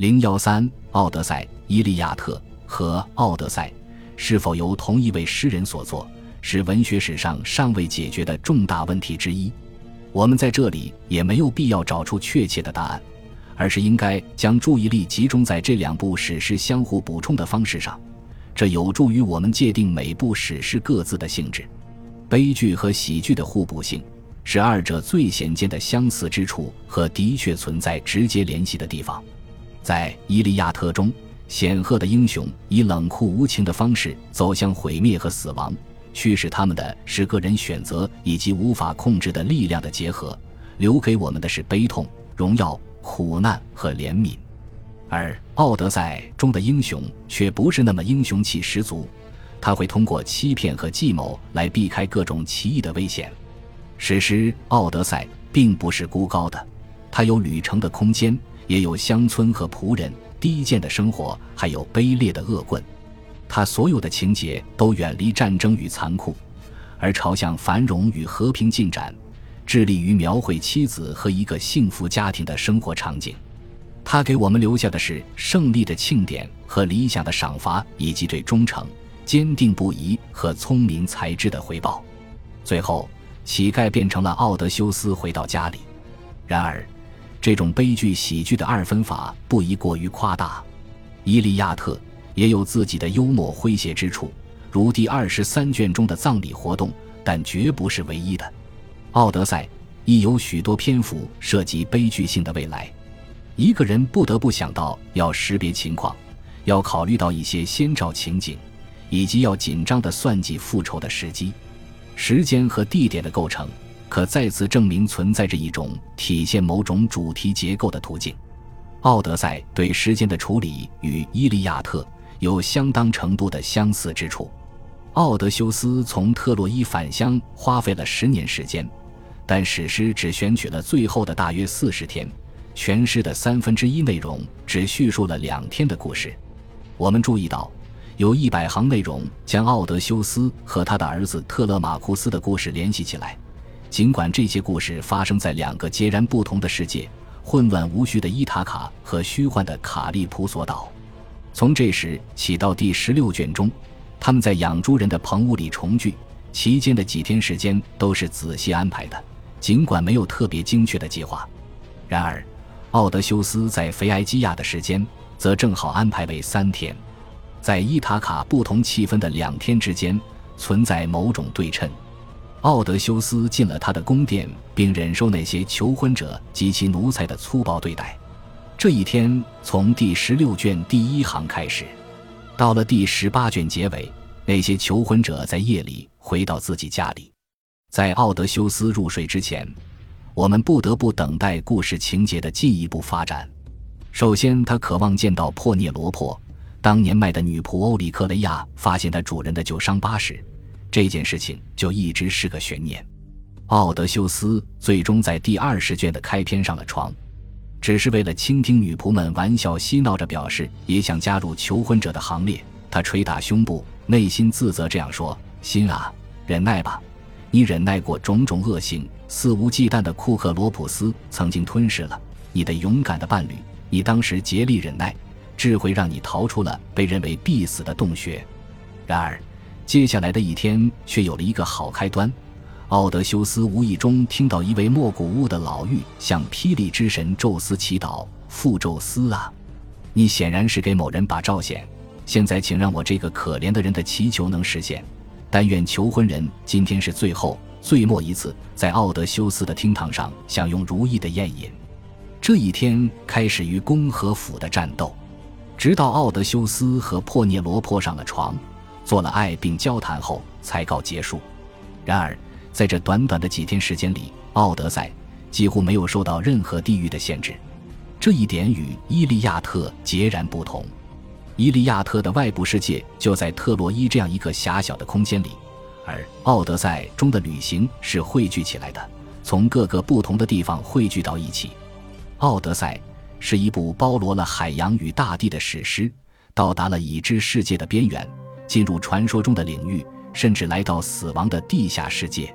零幺三，《奥德赛》《伊利亚特》和《奥德赛》是否由同一位诗人所作，是文学史上尚未解决的重大问题之一。我们在这里也没有必要找出确切的答案，而是应该将注意力集中在这两部史诗相互补充的方式上，这有助于我们界定每部史诗各自的性质。悲剧和喜剧的互补性，是二者最显见的相似之处和的确存在直接联系的地方。在《伊利亚特》中，显赫的英雄以冷酷无情的方式走向毁灭和死亡。驱使他们的是个人选择以及无法控制的力量的结合，留给我们的是悲痛、荣耀、苦难和怜悯。而《奥德赛》中的英雄却不是那么英雄气十足，他会通过欺骗和计谋来避开各种奇异的危险。史诗《奥德赛》并不是孤高的，它有旅程的空间，也有乡村和仆人低贱的生活，还有卑劣的恶棍。他所有的情节都远离战争与残酷，而朝向繁荣与和平进展，致力于描绘妻子和一个幸福家庭的生活场景。他给我们留下的是胜利的庆典和理想的赏罚，以及对忠诚、坚定不移和聪明才智的回报。最后，乞丐变成了奥德修斯回到家里。然而，这种悲剧喜剧的二分法不宜过于夸大。《伊利亚特》。也有自己的幽默诙谐之处，如第二十三卷中的葬礼活动，但绝不是唯一的。《奥德赛》亦有许多篇幅涉及悲剧性的未来，一个人不得不想到要识别情况，要考虑到一些先兆情景，以及要紧张地算计复仇的时机。时间和地点的构成，可再次证明存在着一种体现某种主题结构的途径。《奥德赛》对时间的处理与《伊利亚特》。有相当程度的相似之处。奥德修斯从特洛伊返乡花费了十年时间，但史诗只选取了最后的大约四十天，全诗的三分之一内容只叙述了两天的故事。我们注意到，有一百行内容将奥德修斯和他的儿子特勒马库斯的故事联系起来，尽管这些故事发生在两个截然不同的世界——混乱无序的伊塔卡和虚幻的卡利普索岛。从这时起到第十六卷中，他们在养猪人的棚屋里重聚，期间的几天时间都是仔细安排的，尽管没有特别精确的计划。然而，奥德修斯在腓埃基亚的时间则正好安排为三天，在伊塔卡不同气氛的两天之间存在某种对称。奥德修斯进了他的宫殿，并忍受那些求婚者及其奴才的粗暴对待。这一天从第十六卷第一行开始，到了第十八卷结尾，那些求婚者在夜里回到自己家里。在奥德修斯入睡之前，我们不得不等待故事情节的进一步发展。首先，他渴望见到珀涅罗珀，当年卖的女仆欧里克雷亚发现他主人的旧伤疤时，这件事情就一直是个悬念。奥德修斯最终在第二十卷的开篇上了床。只是为了倾听女仆们玩笑嬉闹着表示也想加入求婚者的行列，他捶打胸部，内心自责这样说：“心啊，忍耐吧，你忍耐过种种恶行，肆无忌惮的库克罗普斯曾经吞噬了你的勇敢的伴侣，你当时竭力忍耐，智慧让你逃出了被认为必死的洞穴。然而，接下来的一天却有了一个好开端。”奥德修斯无意中听到一位莫古乌的老妪向霹雳之神宙斯祈祷：“父宙斯啊，你显然是给某人把照显。现在，请让我这个可怜的人的祈求能实现。但愿求婚人今天是最后、最末一次在奥德修斯的厅堂上享用如意的宴饮。这一天开始于公和府的战斗，直到奥德修斯和珀涅罗坡上了床，做了爱并交谈后才告结束。然而。在这短短的几天时间里，《奥德赛》几乎没有受到任何地域的限制，这一点与《伊利亚特》截然不同。《伊利亚特》的外部世界就在特洛伊这样一个狭小的空间里，而《奥德赛》中的旅行是汇聚起来的，从各个不同的地方汇聚到一起。《奥德赛》是一部包罗了海洋与大地的史诗，到达了已知世界的边缘，进入传说中的领域，甚至来到死亡的地下世界。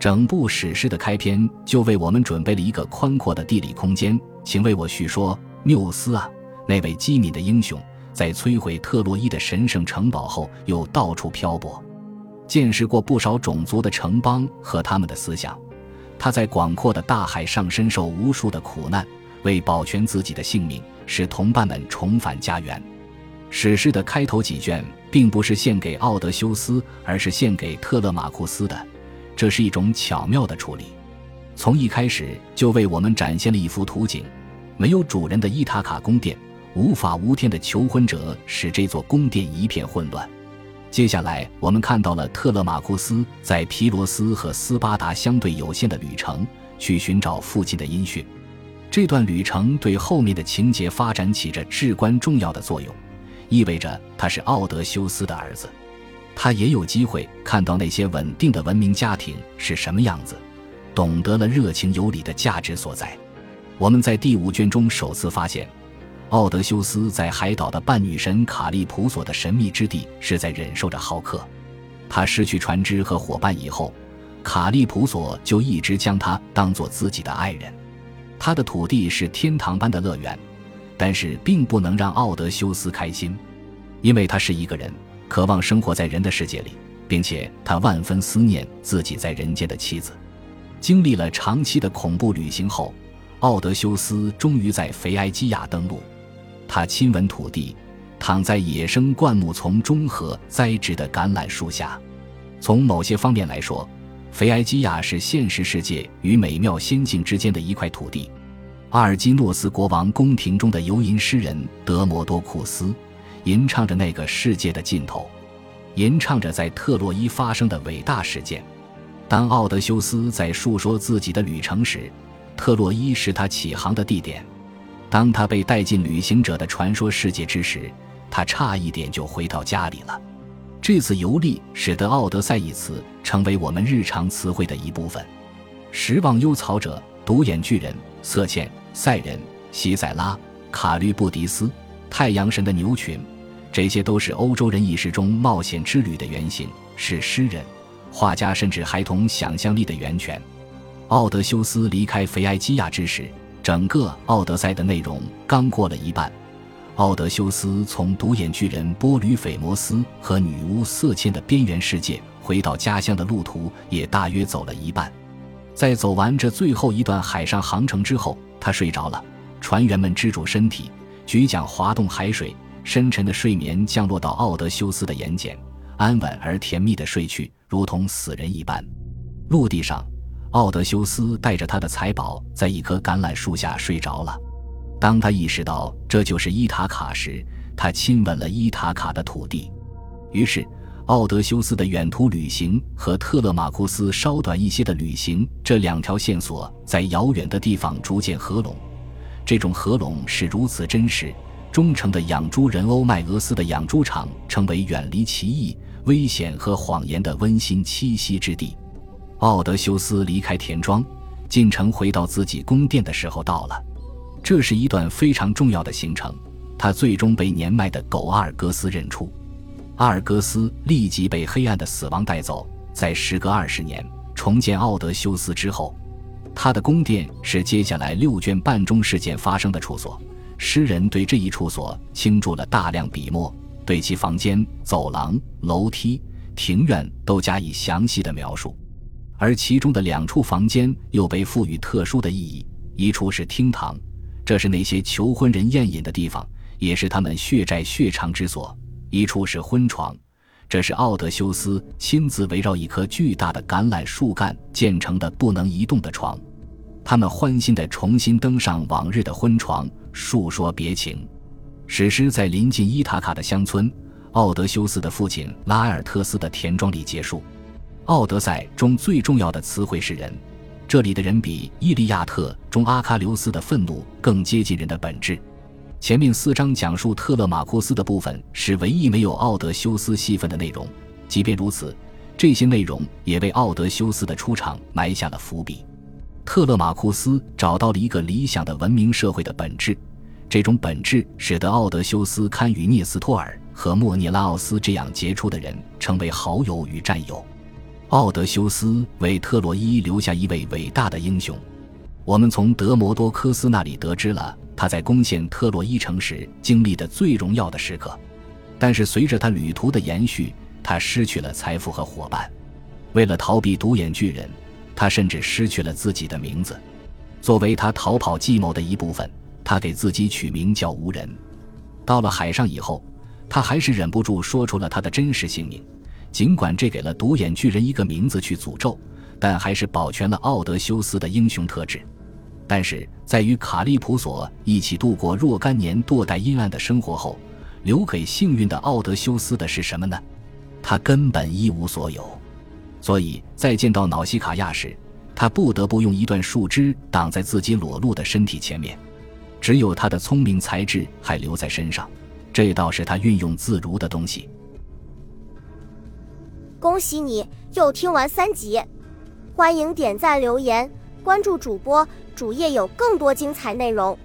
整部史诗的开篇就为我们准备了一个宽阔的地理空间，请为我叙说，缪斯啊，那位机敏的英雄，在摧毁特洛伊的神圣城堡后，又到处漂泊，见识过不少种族的城邦和他们的思想。他在广阔的大海上深受无数的苦难，为保全自己的性命，使同伴们重返家园。史诗的开头几卷并不是献给奥德修斯，而是献给特勒马库斯的，这是一种巧妙的处理。从一开始就为我们展现了一幅图景：没有主人的伊塔卡宫殿，无法无天的求婚者使这座宫殿一片混乱。接下来，我们看到了特勒马库斯在皮罗斯和斯巴达相对有限的旅程，去寻找父亲的音讯。这段旅程对后面的情节发展起着至关重要的作用，意味着他是奥德修斯的儿子，他也有机会看到那些稳定的文明家庭是什么样子，懂得了热情有礼的价值所在。我们在第五卷中首次发现。奥德修斯在海岛的半女神卡利普索的神秘之地是在忍受着好客。他失去船只和伙伴以后，卡利普索就一直将他当做自己的爱人。他的土地是天堂般的乐园，但是并不能让奥德修斯开心，因为他是一个人，渴望生活在人的世界里，并且他万分思念自己在人间的妻子。经历了长期的恐怖旅行后，奥德修斯终于在腓埃基亚登陆。他亲吻土地，躺在野生灌木丛中和栽植的橄榄树下。从某些方面来说，腓埃基亚是现实世界与美妙仙境之间的一块土地。阿尔基诺斯国王宫廷中的游吟诗人德摩多库斯，吟唱着那个世界的尽头，吟唱着在特洛伊发生的伟大事件。当奥德修斯在述说自己的旅程时，特洛伊是他起航的地点。当他被带进旅行者的传说世界之时，他差一点就回到家里了。这次游历使得“奥德赛”一词成为我们日常词汇的一部分。失望忧草者、独眼巨人、色茜、赛人、西塞拉、卡律布迪斯、太阳神的牛群，这些都是欧洲人意识中冒险之旅的原型，是诗人、画家甚至孩童想象力的源泉。奥德修斯离开腓埃基亚之时。整个《奥德赛》的内容刚过了一半，奥德修斯从独眼巨人波吕斐摩斯和女巫色茜的边缘世界回到家乡的路途也大约走了一半。在走完这最后一段海上航程之后，他睡着了。船员们支住身体，举桨滑动海水，深沉的睡眠降落到奥德修斯的眼睑，安稳而甜蜜的睡去，如同死人一般。陆地上。奥德修斯带着他的财宝在一棵橄榄树下睡着了。当他意识到这就是伊塔卡时，他亲吻了伊塔卡的土地。于是，奥德修斯的远途旅行和特勒马库斯稍短一些的旅行这两条线索在遥远的地方逐渐合拢。这种合拢是如此真实，忠诚的养猪人欧迈俄斯的养猪场成为远离歧义、危险和谎言的温馨栖息之地。奥德修斯离开田庄，进城回到自己宫殿的时候到了。这是一段非常重要的行程。他最终被年迈的狗阿尔戈斯认出。阿尔戈斯立即被黑暗的死亡带走。在时隔二十年重建奥德修斯之后，他的宫殿是接下来六卷半中事件发生的处所。诗人对这一处所倾注了大量笔墨，对其房间、走廊、楼梯、庭院都加以详细的描述。而其中的两处房间又被赋予特殊的意义：一处是厅堂，这是那些求婚人宴饮的地方，也是他们血债血偿之所；一处是婚床，这是奥德修斯亲自围绕一棵巨大的橄榄树干建成的不能移动的床。他们欢欣地重新登上往日的婚床，述说别情。史诗在临近伊塔卡的乡村奥德修斯的父亲拉埃尔特斯的田庄里结束。《奥德赛》中最重要的词汇是“人”，这里的人比《伊利亚特》中阿喀琉斯的愤怒更接近人的本质。前面四章讲述特勒马库斯的部分是唯一没有奥德修斯戏份的内容，即便如此，这些内容也为奥德修斯的出场埋下了伏笔。特勒马库斯找到了一个理想的文明社会的本质，这种本质使得奥德修斯堪与涅斯托尔和莫涅拉奥斯这样杰出的人成为好友与战友。奥德修斯为特洛伊留下一位伟大的英雄。我们从德摩多科斯那里得知了他在攻陷特洛伊城时经历的最荣耀的时刻。但是随着他旅途的延续，他失去了财富和伙伴。为了逃避独眼巨人，他甚至失去了自己的名字。作为他逃跑计谋的一部分，他给自己取名叫无人。到了海上以后，他还是忍不住说出了他的真实姓名。尽管这给了独眼巨人一个名字去诅咒，但还是保全了奥德修斯的英雄特质。但是在与卡利普索一起度过若干年堕怠阴暗的生活后，留给幸运的奥德修斯的是什么呢？他根本一无所有。所以在见到瑙西卡亚时，他不得不用一段树枝挡在自己裸露的身体前面。只有他的聪明才智还留在身上，这倒是他运用自如的东西。恭喜你又听完三集，欢迎点赞、留言、关注主播，主页有更多精彩内容。